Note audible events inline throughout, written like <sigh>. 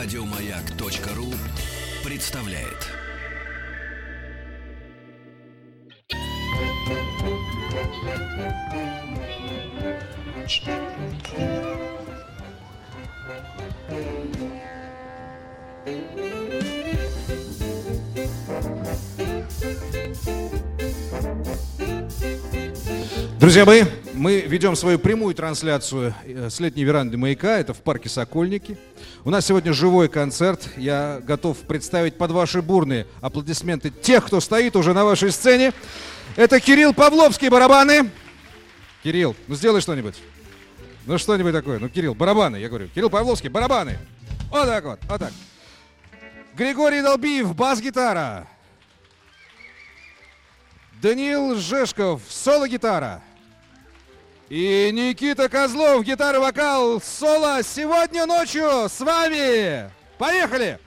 Радиомаяк.ру представляет. Друзья мои, мы ведем свою прямую трансляцию э, с летней веранды «Маяка». Это в парке «Сокольники». У нас сегодня живой концерт. Я готов представить под ваши бурные аплодисменты тех, кто стоит уже на вашей сцене. Это Кирилл Павловский, барабаны. Кирилл, ну сделай что-нибудь. Ну что-нибудь такое. Ну, Кирилл, барабаны, я говорю. Кирилл Павловский, барабаны. Вот так вот, вот так. Григорий Долбиев, бас-гитара. Даниил Жешков, соло-гитара. И Никита Козлов, гитара-вокал, соло сегодня ночью с вами. Поехали!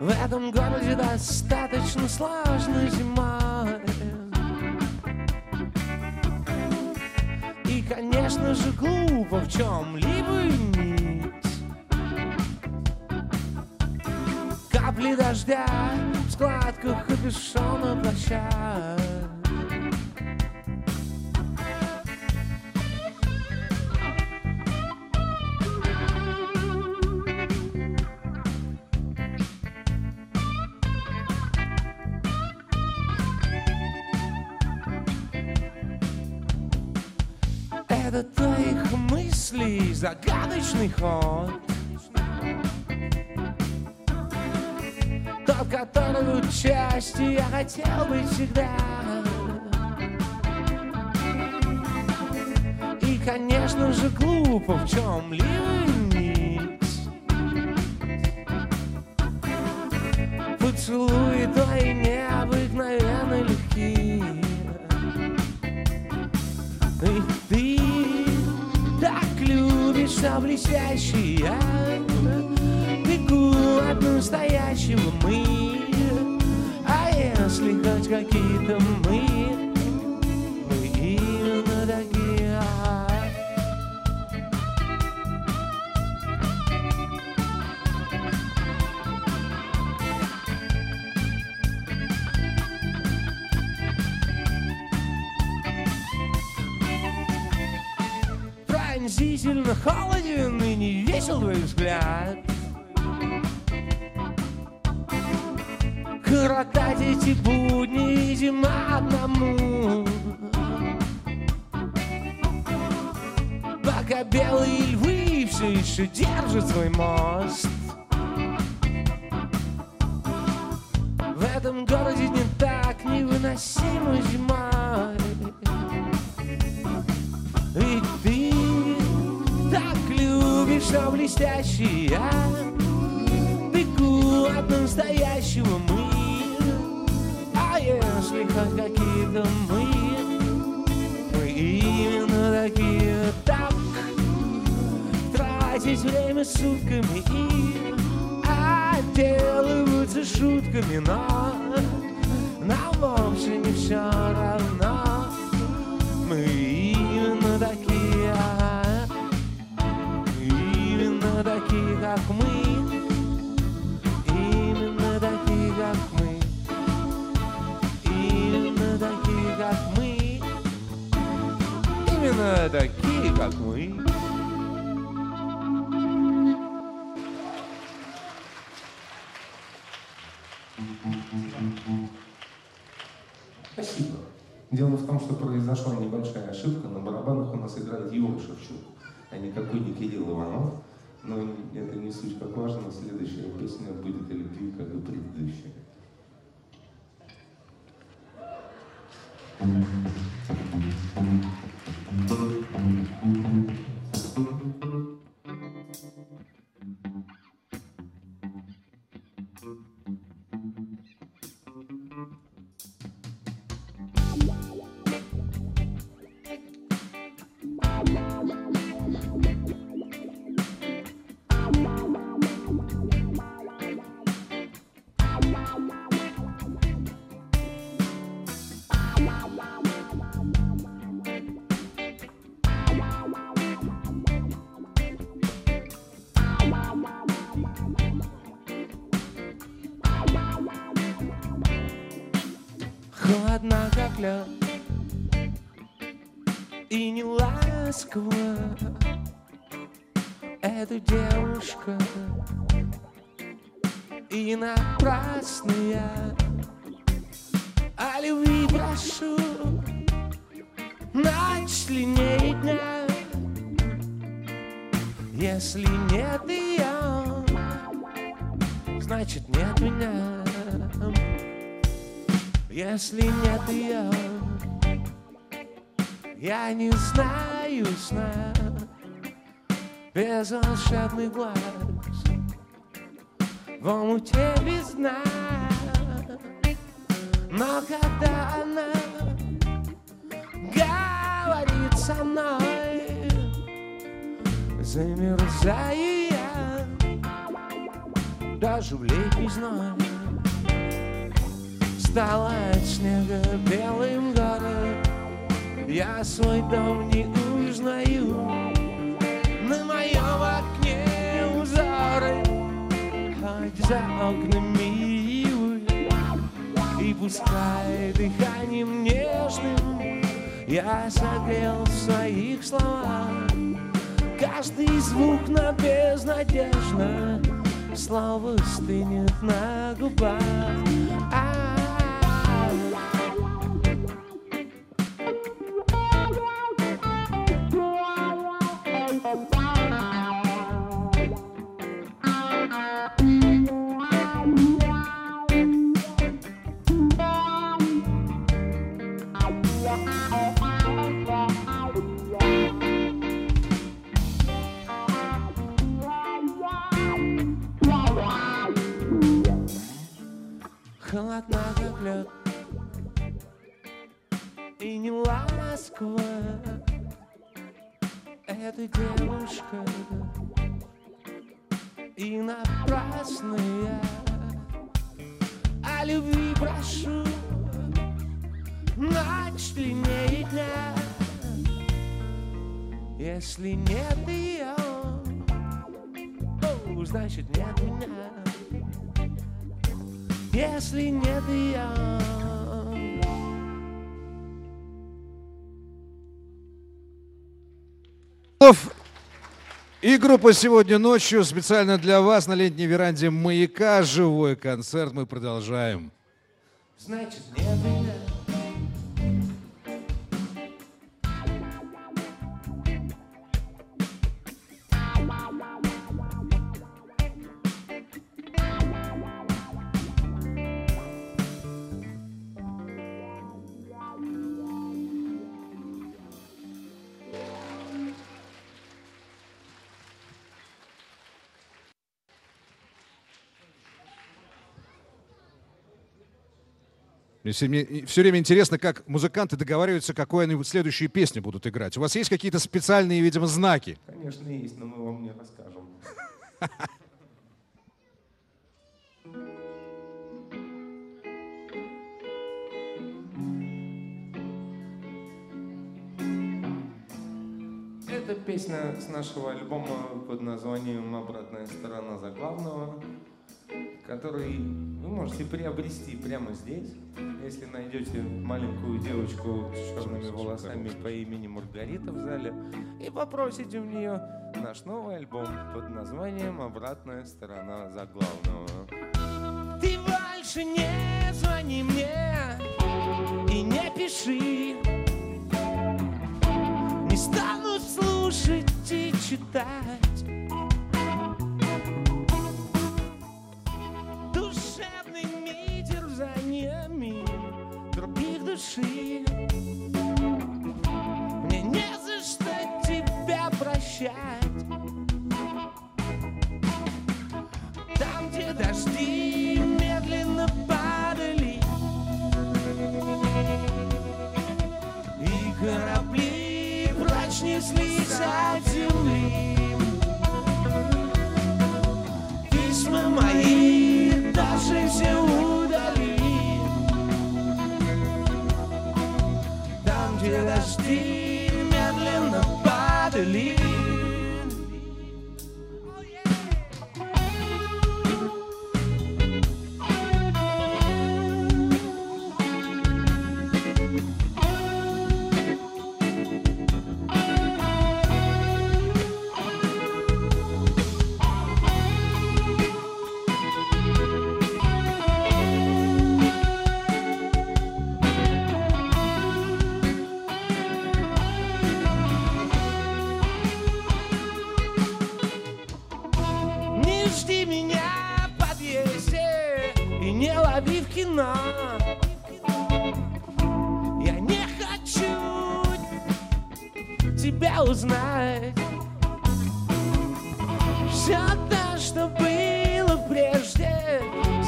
В этом городе достаточно сложно зимой И, конечно же, глупо в чем-либо винить Капли дождя в складках капюшона плаща загадочный ход. Тот, который части я хотел быть всегда. И, конечно же, глупо в чем-либо Поцелуи твои необыкновенно легкие. Ты так любишь все блестящее Бегу от настоящего мы А если хоть какие-то Мы Пронзительно холоден и не весел твой взгляд. Коротать эти будни, видимо, одному. Пока белые львы все еще держат свой мост Вовсе не все равно мы именно такие, именно такие, как мы, именно такие, как мы, именно такие, как мы, именно такие, как мы. сыграл Дион Шевчук, а никакой не Кирилл Иванов. Но это не суть как важно, следующая песня будет о любви, как и предыдущая. Холодна, как лед И не ласково. Эта девушка И напрасно я. О любви прошу Ночь длиннее дня? Если нет ее Значит нет меня Если нет ее Я не знаю сна. Без волшебных глаз В омуте без дна Но когда она говорит со мной Замерзаю я Даже в летний зной Стала от снега белым город Я свой дом не узнаю На моем окне узоры. Хоть за окнами И пускай дыханием нежным Я согрел в своих словах. Каждый звук на безнадежно Слово стынет на губах Холодна, как лед И не ласково. Эта девушка И напрасно я О любви прошу Ночь длиннее дня Если нет ее о, Значит нет меня если нет ее. И группа сегодня ночью специально для вас на летней веранде «Маяка». Живой концерт. Мы продолжаем. Значит, нет меня. Мне все, время интересно, как музыканты договариваются, какой они следующие песни будут играть. У вас есть какие-то специальные, видимо, знаки? Конечно, есть, но мы вам не расскажем. Это песня с нашего альбома под названием «Обратная сторона заглавного», который вы можете приобрести прямо здесь, если найдете маленькую девочку с черными волосами по имени Маргарита в зале и попросите у нее наш новый альбом под названием «Обратная сторона заглавного». Ты больше не звони мне и не пиши. Не стану слушать и читать. Души. Мне не за что тебя прощать.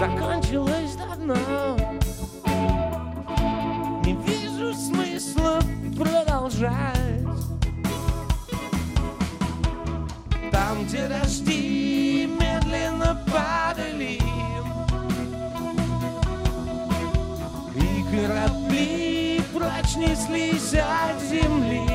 Закончилось давно. Не вижу смысла продолжать. Там, где дожди медленно падали И корабли прочь неслись от земли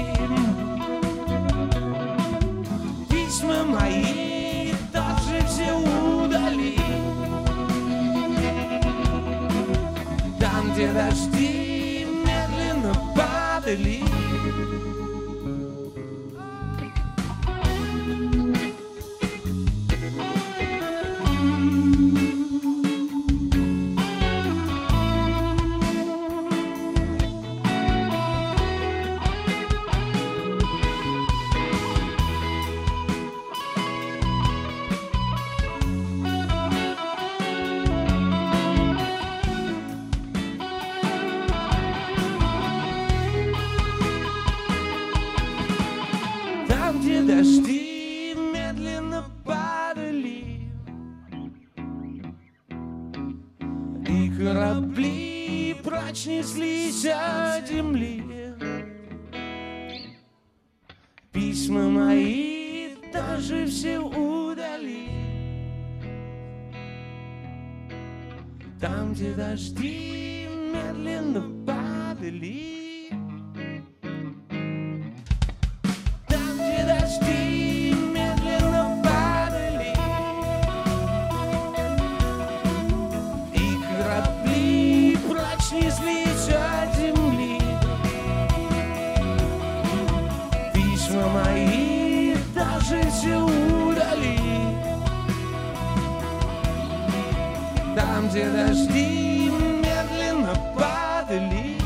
Dieve, aš tai mėlyną patalį. Тоже все удали. Там, где дожди медленно падали где дожди медленно падали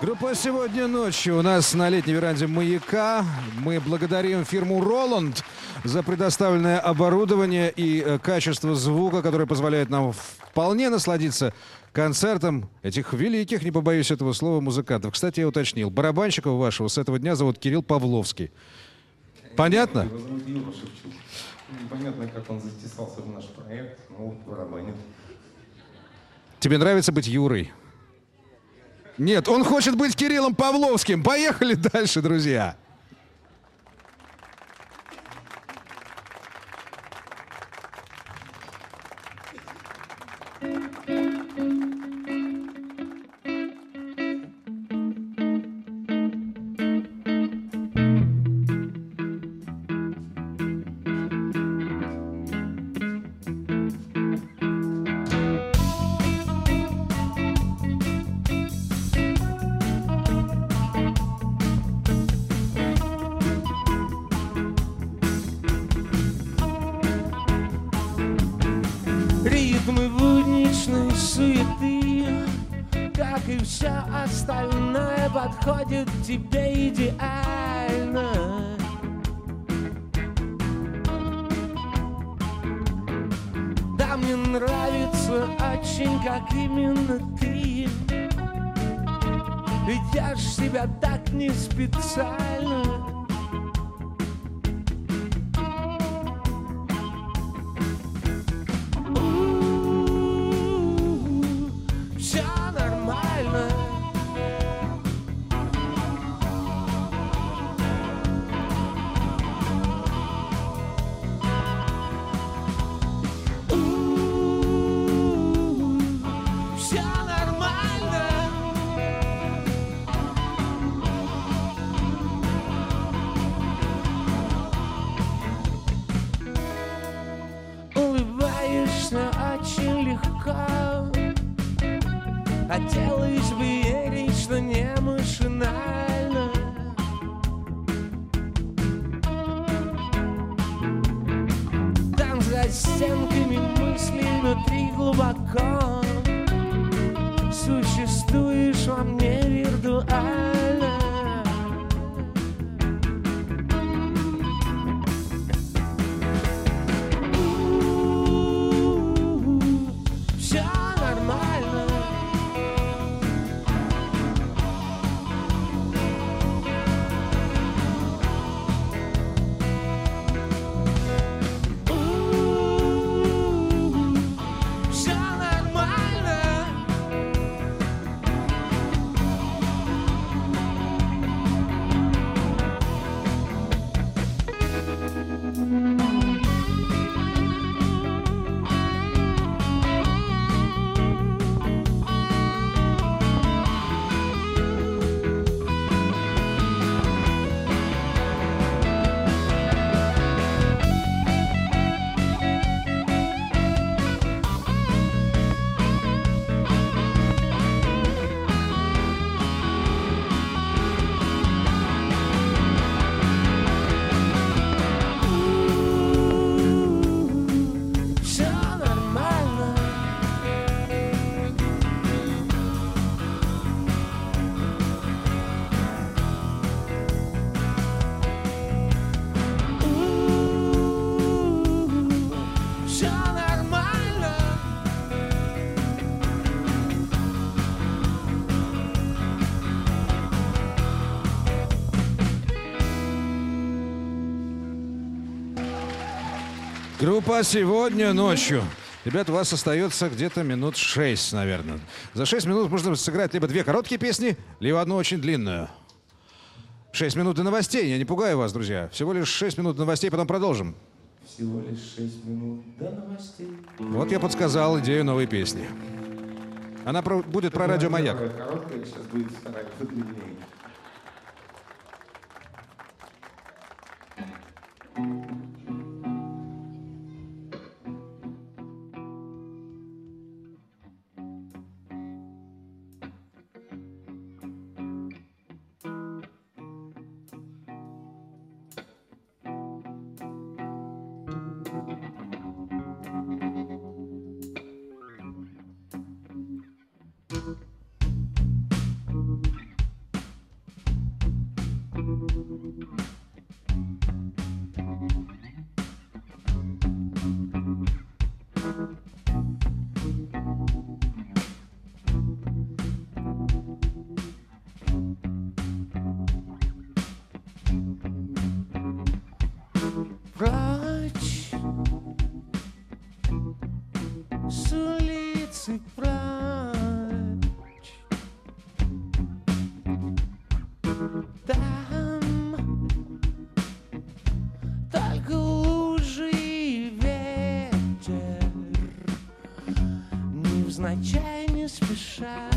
Группа «Сегодня ночью» у нас на летней веранде «Маяка». Мы благодарим фирму «Роланд» за предоставленное оборудование и э, качество звука, которое позволяет нам вполне насладиться концертом этих великих, не побоюсь этого слова, музыкантов. Кстати, я уточнил, барабанщиков вашего с этого дня зовут Кирилл Павловский. Понятно? Непонятно, как он затесался в наш проект, но вот барабанит. Тебе нравится быть Юрой? Нет, он хочет быть Кириллом Павловским. Поехали дальше, друзья. Подходит тебе идеально. Да, мне нравится очень, как именно ты. Ведешь себя так не специально очень легко. Хотелось бы верить, что не машинально Там за стенками мысли внутри глубоко Группа сегодня ночью. Ребят, у вас остается где-то минут шесть, наверное. За шесть минут можно сыграть либо две короткие песни, либо одну очень длинную. Шесть минут до новостей. Я не пугаю вас, друзья. Всего лишь шесть минут до новостей, потом продолжим. Всего лишь 6 минут до новостей. Вот я подсказал идею новой песни. Она про- будет про радио «Маяк». Короткая, сейчас будет вторая подлиннее. Не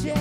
где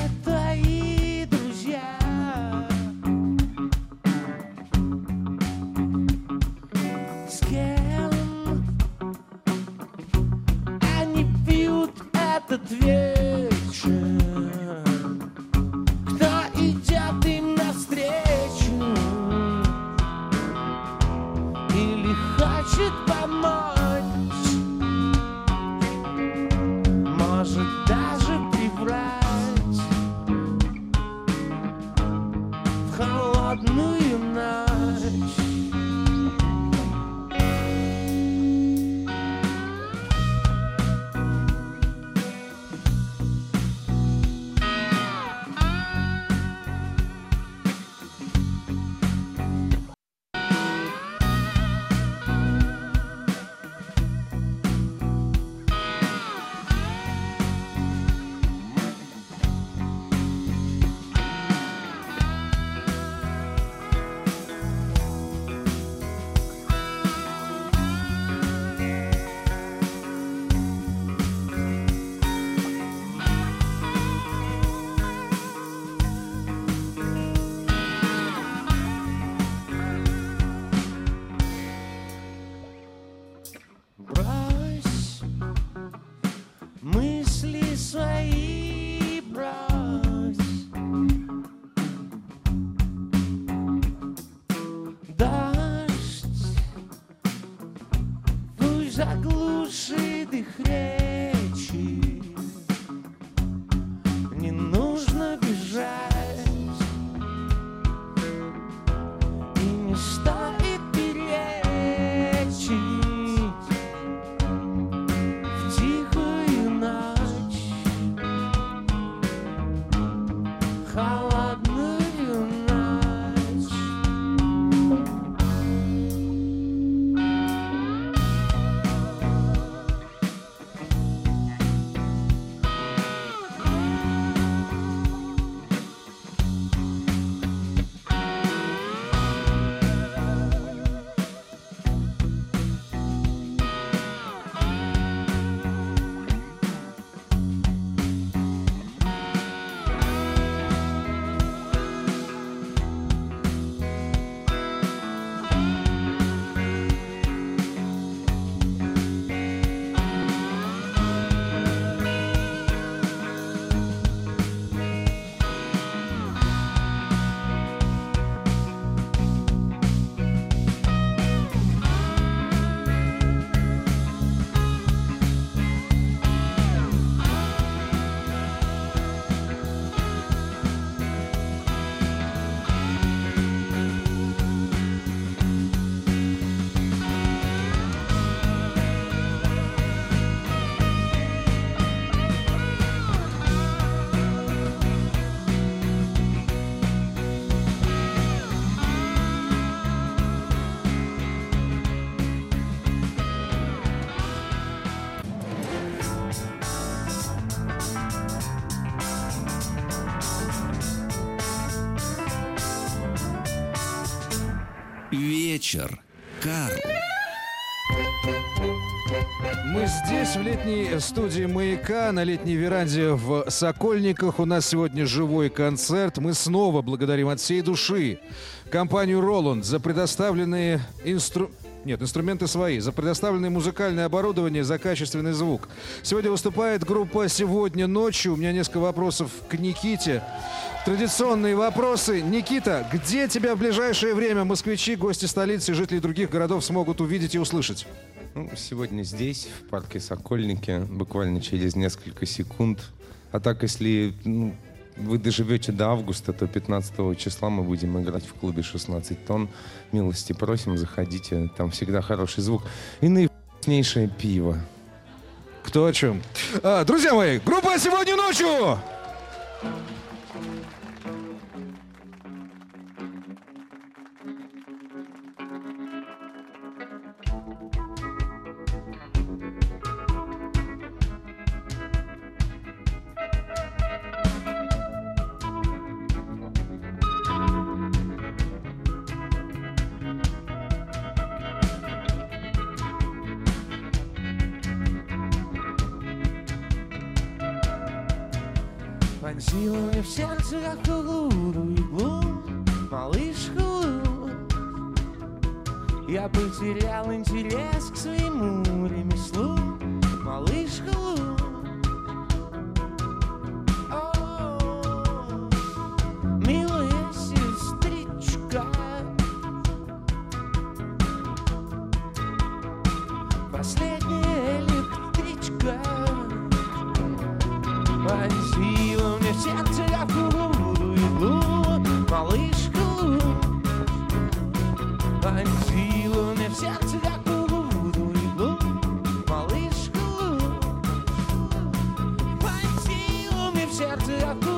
вечер. Карл. Мы здесь, в летней студии «Маяка», на летней веранде в Сокольниках. У нас сегодня живой концерт. Мы снова благодарим от всей души компанию «Роланд» за предоставленные инстру... Нет, инструменты свои. За предоставленное музыкальное оборудование, за качественный звук. Сегодня выступает группа «Сегодня ночью». У меня несколько вопросов к Никите. Традиционные вопросы. Никита, где тебя в ближайшее время москвичи, гости столицы и жители других городов смогут увидеть и услышать? Ну, сегодня здесь, в парке Сокольники, буквально через несколько секунд. А так, если ну, вы доживете до августа, то 15 числа мы будем играть в клубе 16 тонн. Милости просим, заходите, там всегда хороший звук. И наивкуснейшее пиво. Кто о чем? А, друзья мои, группа «Сегодня ночью». Сердце какую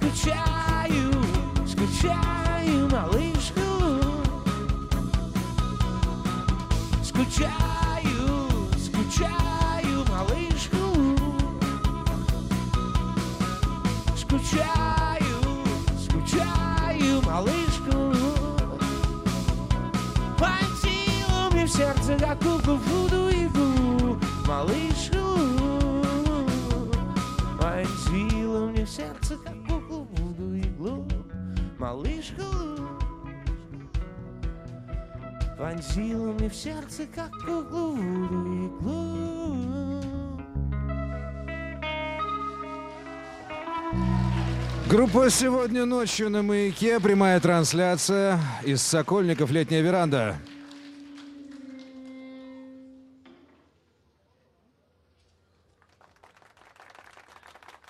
Скучаю, скучаю, малышку. Скучаю, скучаю, малышку. Скучаю, скучаю, малышку. Вонзила мне в сердце какую буду иглу Малышку. Вонзила мне сердце иглу Малышку Вонзила мне в сердце какую буду иглу Группа «Сегодня ночью» на «Маяке». Прямая трансляция из Сокольников «Летняя веранда».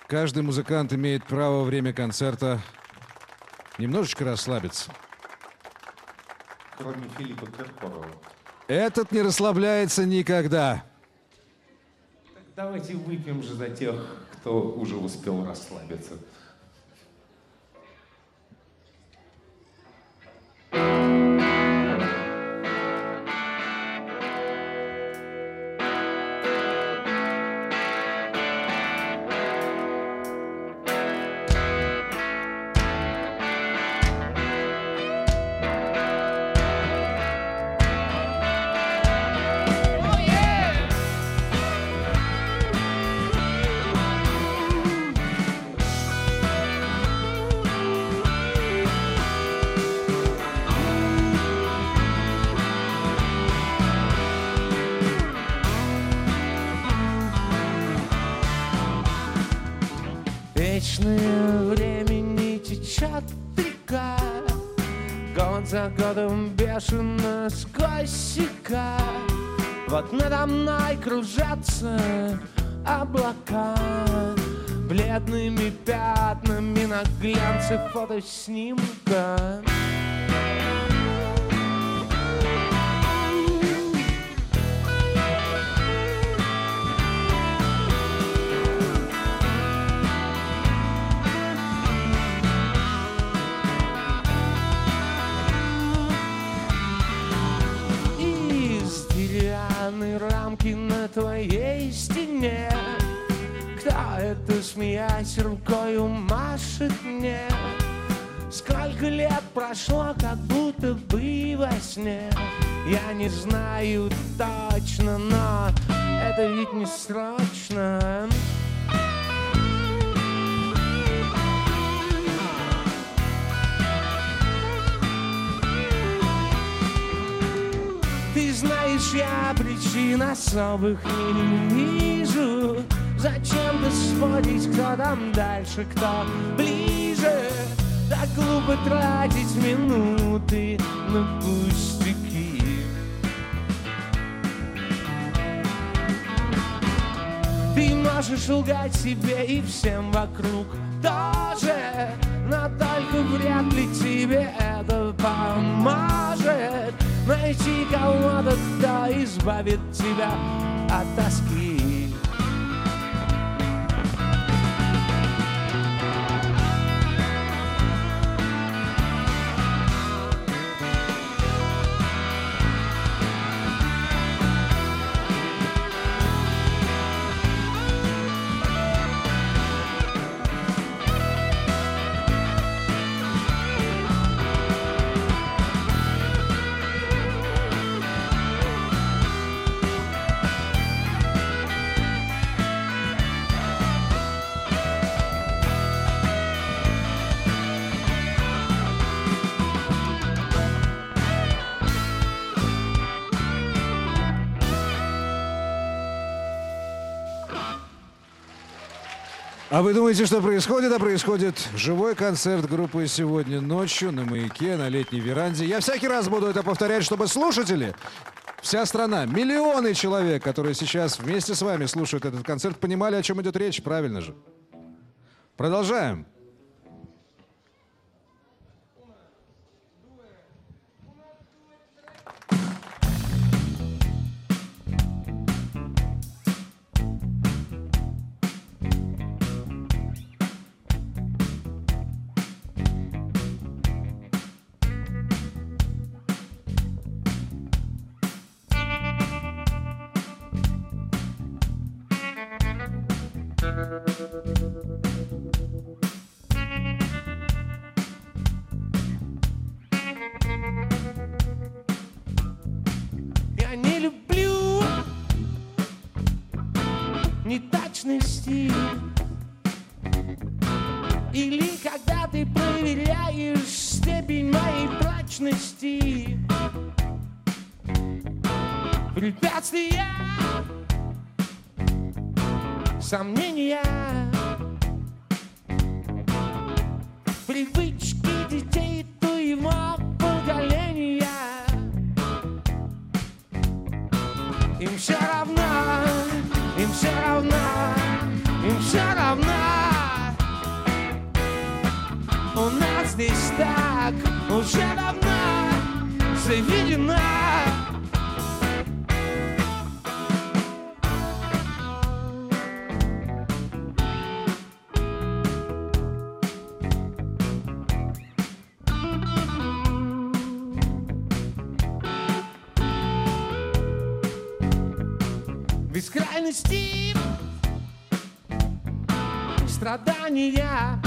Каждый музыкант имеет право во время концерта немножечко расслабиться. Кроме Филиппа Киркорова. Этот не расслабляется никогда. Давайте выпьем же за тех, кто уже успел расслабиться. Бесконечное Годом бешено сквозь века Вот надо мной кружатся облака. Бледными пятнами на глянце фотоснимка знаю точно, но это ведь не срочно Ты знаешь, я причин особых не вижу. Зачем ты сводить, кто там дальше, кто ближе? Так глупо тратить минуты на пустяки Ты можешь лгать себе и всем вокруг. Тоже Но только вряд ли тебе это поможет. Найти кого-то, кто избавит тебя от тоски А вы думаете, что происходит? А происходит живой концерт группы «Сегодня ночью» на «Маяке», на летней веранде. Я всякий раз буду это повторять, чтобы слушатели, вся страна, миллионы человек, которые сейчас вместе с вами слушают этот концерт, понимали, о чем идет речь, правильно же? Продолжаем. Сомнения Привычки детей твоего поколения Им все равно, им все равно, им все равно. У нас здесь так уже давно заведено. Бескрайности страдания.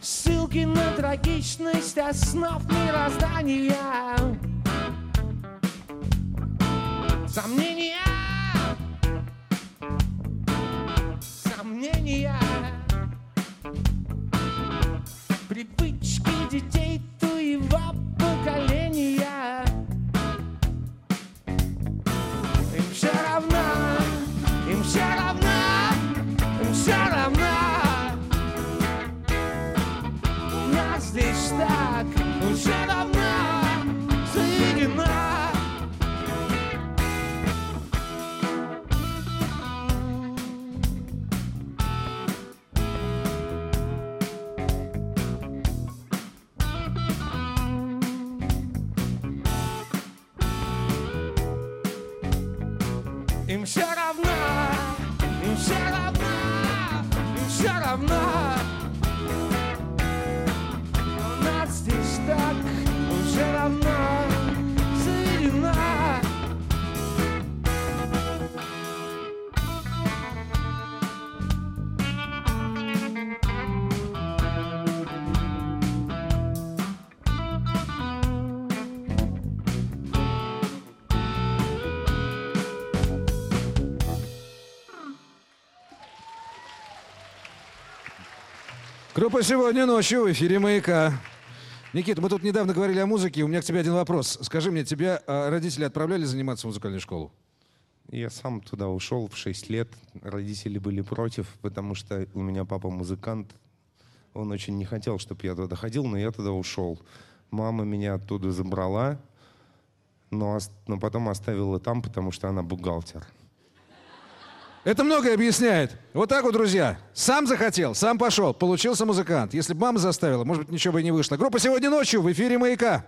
Ссылки на трагичность основ мироздания. Сомнения все равно, им все равно, им все равно. Группа сегодня ночью в эфире «Маяка». Никита, мы тут недавно говорили о музыке. У меня к тебе один вопрос. Скажи мне, тебя а, родители отправляли заниматься в музыкальную школу? Я сам туда ушел в 6 лет. Родители были против, потому что у меня папа музыкант. Он очень не хотел, чтобы я туда ходил, но я туда ушел. Мама меня оттуда забрала, но, но потом оставила там, потому что она бухгалтер. Это многое объясняет. Вот так вот, друзья. Сам захотел, сам пошел, получился музыкант. Если бы мама заставила, может быть, ничего бы и не вышло. Группа сегодня ночью в эфире «Маяка».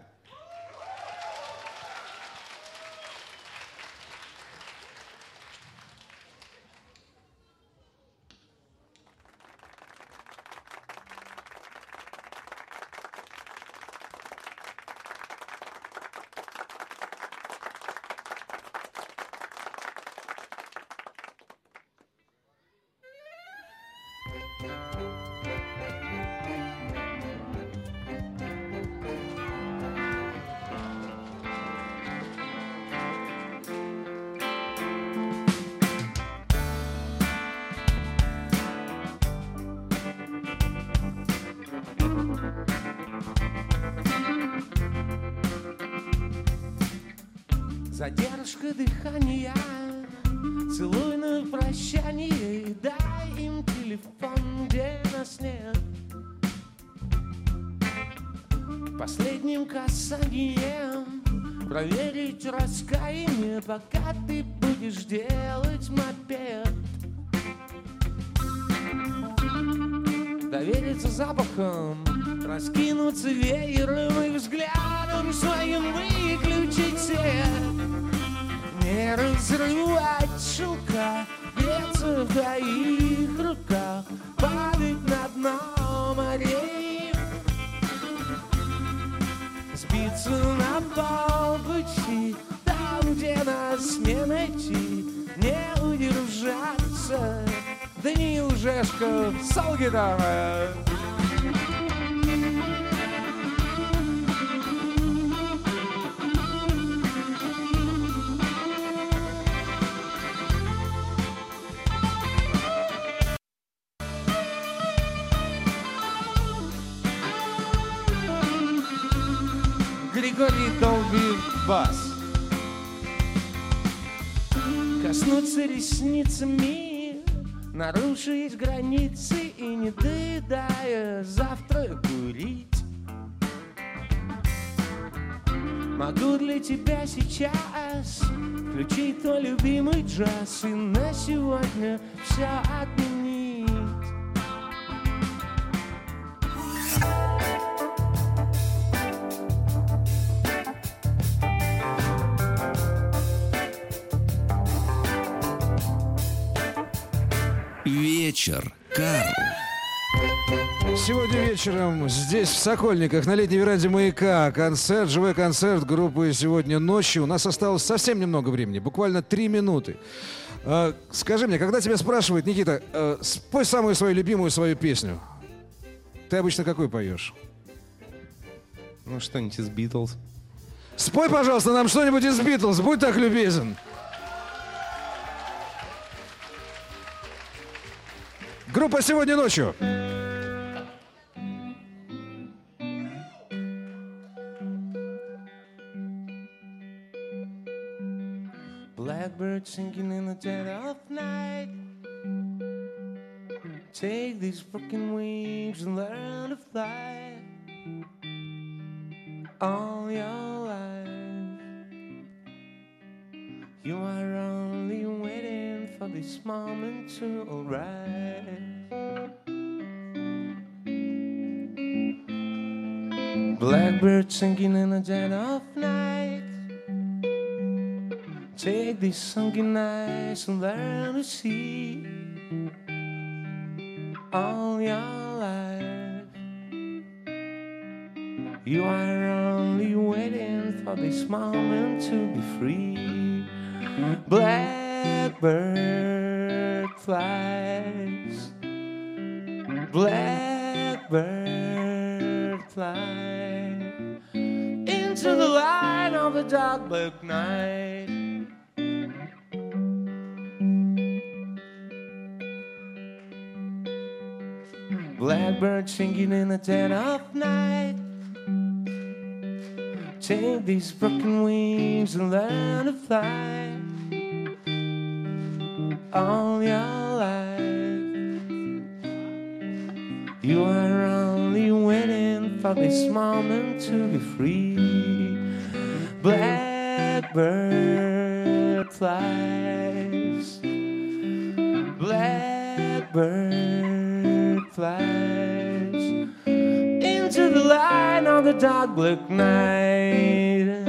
Задержка дыхания Целуй на прощание и Дай им телефон, где нас нет Последним касанием Проверить раскаяние Пока ты будешь делать мопед. Довериться запахом Сбиться на пол пути Там, где нас не найти Не удержаться. Даниил Жешков, сол-гитара Григорий Бас Коснуться ресницами Нарушить границы и не доедая завтра курить. Могу для тебя сейчас Включить твой любимый джаз. И на сегодня все отменить вечером здесь, в Сокольниках, на летней веранде «Маяка», концерт, живой концерт группы «Сегодня ночью». У нас осталось совсем немного времени, буквально три минуты. А, скажи мне, когда тебя спрашивают, Никита, э, спой самую свою любимую свою песню, ты обычно какую поешь? Ну, что-нибудь из Битлз. Спой, пожалуйста, нам что-нибудь из Битлз, будь так любезен. Группа «Сегодня ночью». Blackbird singing in the dead of night. Take these fucking wings and learn to fly all your life. You are only waiting for this moment to arrive. Blackbird singing in the dead of night. Take these sunken eyes and learn to see all your life. You are only waiting for this moment to be free. Blackbird flies. Blackbird fly into the light of the dark black night. Blackbird singing in the dead of night. Take these broken wings and learn to fly all your life. You are only waiting for this moment to be free. Blackbird flies. The dark black night.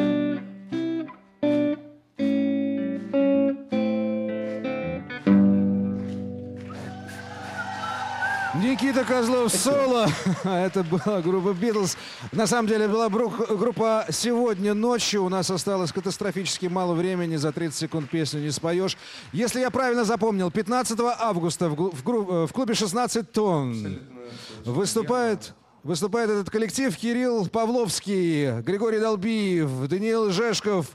Никита Козлов соло. <laughs> Это была группа Битлз. На самом деле была группа «Сегодня ночью». У нас осталось катастрофически мало времени. За 30 секунд песню не споешь. Если я правильно запомнил, 15 августа в, в э, в клубе 16 тонн выступает... Выступает этот коллектив Кирилл Павловский, Григорий Долбиев, Даниил Жешков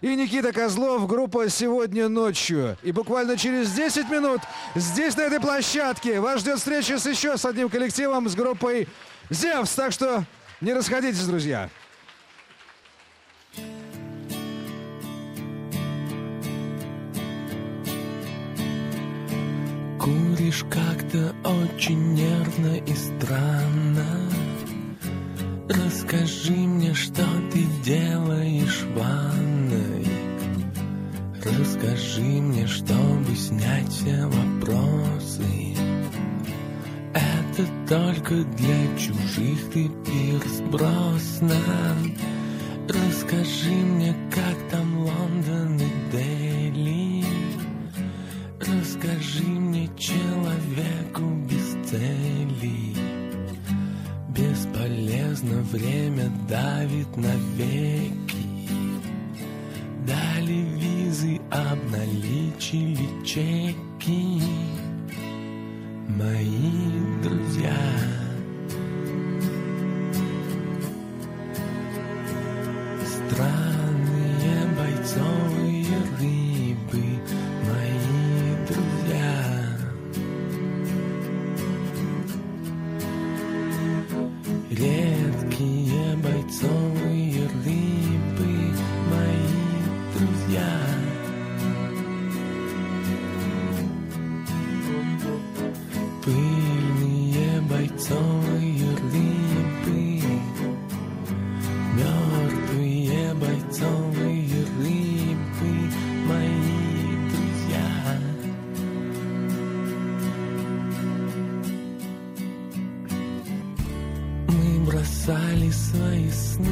и Никита Козлов. Группа «Сегодня ночью». И буквально через 10 минут здесь, на этой площадке, вас ждет встреча с еще с одним коллективом, с группой «Зевс». Так что не расходитесь, друзья. Куришь как-то очень нервно и странно Расскажи мне, что ты делаешь в ванной? Расскажи мне, чтобы снять все вопросы. Это только для чужих ты пир сбросна Расскажи мне, давит навеки. Дали визы, обналичили чеки свои